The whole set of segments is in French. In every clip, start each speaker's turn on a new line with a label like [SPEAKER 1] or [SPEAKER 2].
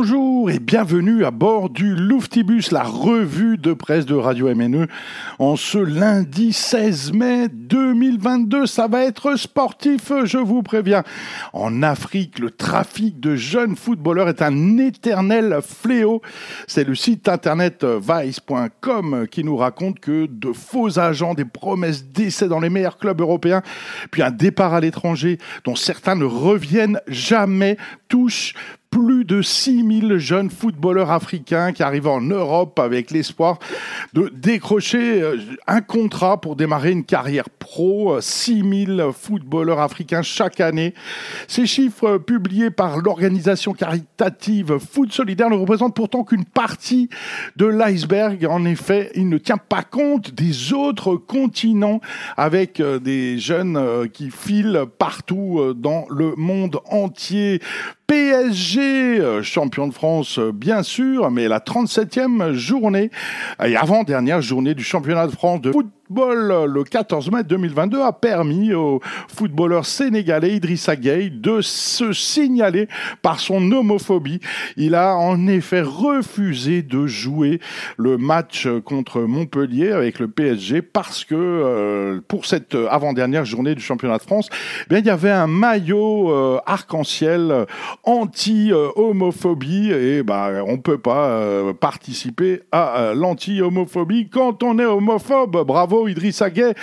[SPEAKER 1] Bonjour et bienvenue à bord du Louftibus, la revue de presse de Radio MNE en ce lundi 16 mai 2022. Ça va être sportif, je vous préviens. En Afrique, le trafic de jeunes footballeurs est un éternel fléau. C'est le site internet vice.com qui nous raconte que de faux agents, des promesses d'essai dans les meilleurs clubs européens, puis un départ à l'étranger dont certains ne reviennent jamais touchent plus de 6000 jeunes footballeurs africains qui arrivent en Europe avec l'espoir de décrocher euh, un contrat pour démarrer une carrière pro. 6000 footballeurs africains chaque année. Ces chiffres publiés par l'organisation caritative Foot Solidaire ne représentent pourtant qu'une partie de l'iceberg. En effet, il ne tient pas compte des autres continents avec euh, des jeunes euh, qui filent partout dans le monde entier. PSG, euh, champion de France euh, bien sûr, mais la 37e journée et avant-dernière journée du championnat de France de foot le 14 mai 2022 a permis au footballeur sénégalais Idrissa Gueye de se signaler par son homophobie. Il a en effet refusé de jouer le match contre Montpellier avec le PSG parce que euh, pour cette avant-dernière journée du championnat de France, eh bien, il y avait un maillot euh, arc-en-ciel anti-homophobie et bah, on peut pas euh, participer à l'anti-homophobie quand on est homophobe. Bravo Idrissa Gueye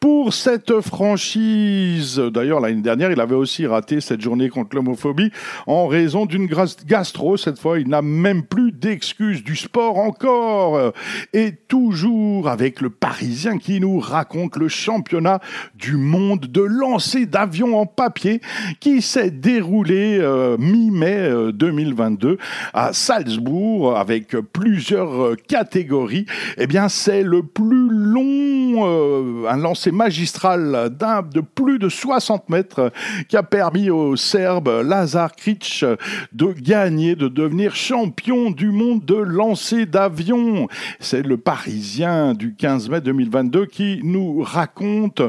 [SPEAKER 1] pour cette franchise. D'ailleurs, l'année dernière, il avait aussi raté cette journée contre l'homophobie en raison d'une gastro. Cette fois, il n'a même plus d'excuses du sport encore. Et toujours avec le Parisien qui nous raconte le championnat du monde de lancer d'avions en papier qui s'est déroulé euh, mi-mai 2022 euh, à Salzbourg avec plusieurs catégories. Eh bien, c'est le plus long, euh, un lancer magistral d'un de plus de 60 mètres qui a permis au Serbe Lazar Kric de gagner, de devenir champion du monde de lancer d'avion. C'est le Parisien du 15 mai 2022 qui nous raconte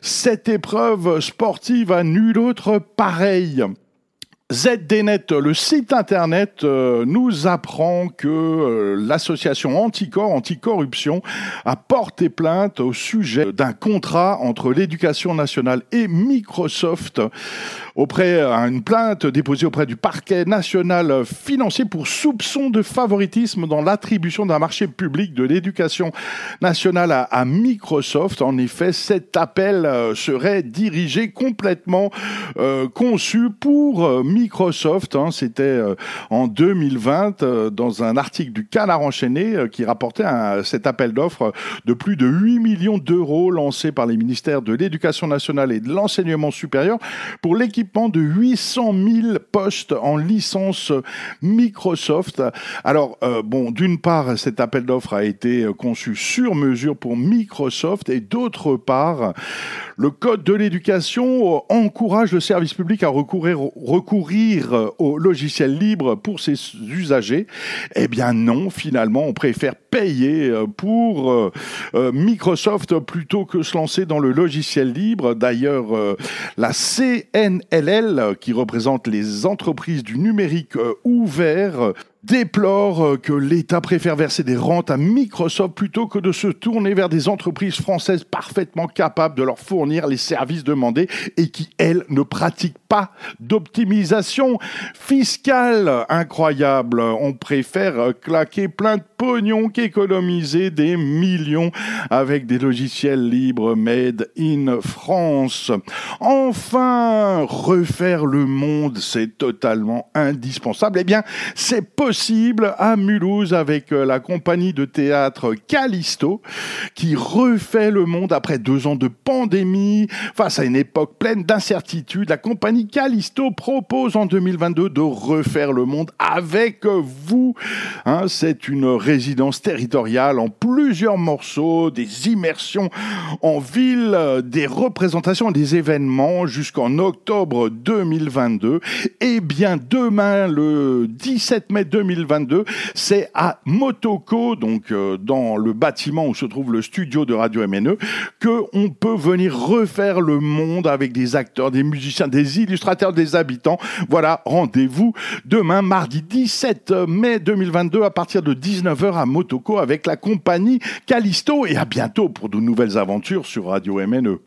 [SPEAKER 1] cette épreuve sportive à nul autre pareil. ZDNet, le site internet, euh, nous apprend que euh, l'association Anticorps, Anticorruption, a porté plainte au sujet d'un contrat entre l'éducation nationale et Microsoft auprès une plainte déposée auprès du parquet national financier pour soupçon de favoritisme dans l'attribution d'un marché public de l'éducation nationale à, Microsoft. En effet, cet appel euh, serait dirigé complètement conçu pour. Hein, c'était euh, en 2020 euh, dans un article du Canard enchaîné euh, qui rapportait cet appel d'offres de plus de 8 millions d'euros lancé par les ministères de l'Éducation nationale et de l'enseignement supérieur pour l'équipement de 800 000 postes en licence Microsoft. Alors, bon, d'une part, cet appel d'offres a été conçu sur mesure pour Microsoft et d'autre part, le Code de l'éducation encourage le service public à recourir euh, au logiciel libre pour ses usagers Eh bien non, finalement, on préfère payer euh, pour euh, Microsoft plutôt que se lancer dans le logiciel libre. D'ailleurs, la CNLL, qui représente les entreprises du numérique ouvert, déplore euh, que l'État préfère verser des rentes à Microsoft plutôt que de se tourner vers des entreprises françaises parfaitement capables de leur fournir les services demandés et qui, elles, ne pratiquent pas d'optimisation fiscale. Incroyable. On préfère claquer plein de pognon qu'économiser des millions avec des logiciels libres made in France. Enfin, refaire le monde, c'est totalement indispensable. Eh bien, c'est possible possible à Mulhouse avec euh, la compagnie de théâtre Callisto qui refait le monde après deux ans de pandémie face à une époque pleine d'incertitudes. La compagnie Callisto propose en 2022 de refaire le monde avec vous. Hein, c'est une résidence territoriale en plusieurs morceaux, des immersions en ville, des représentations, des événements jusqu'en octobre 2022. Et bien demain, le 17 mai 2022, 2022. C'est à Motoko, donc euh, dans le bâtiment où se trouve le studio de Radio MNE, que on peut venir refaire le monde avec des acteurs, des musiciens, des illustrateurs, des habitants. Voilà, rendez-vous demain, mardi 17 mai 2022, à partir de 19h à Motoko avec la compagnie Callisto. Et à bientôt pour de nouvelles aventures sur Radio MNE.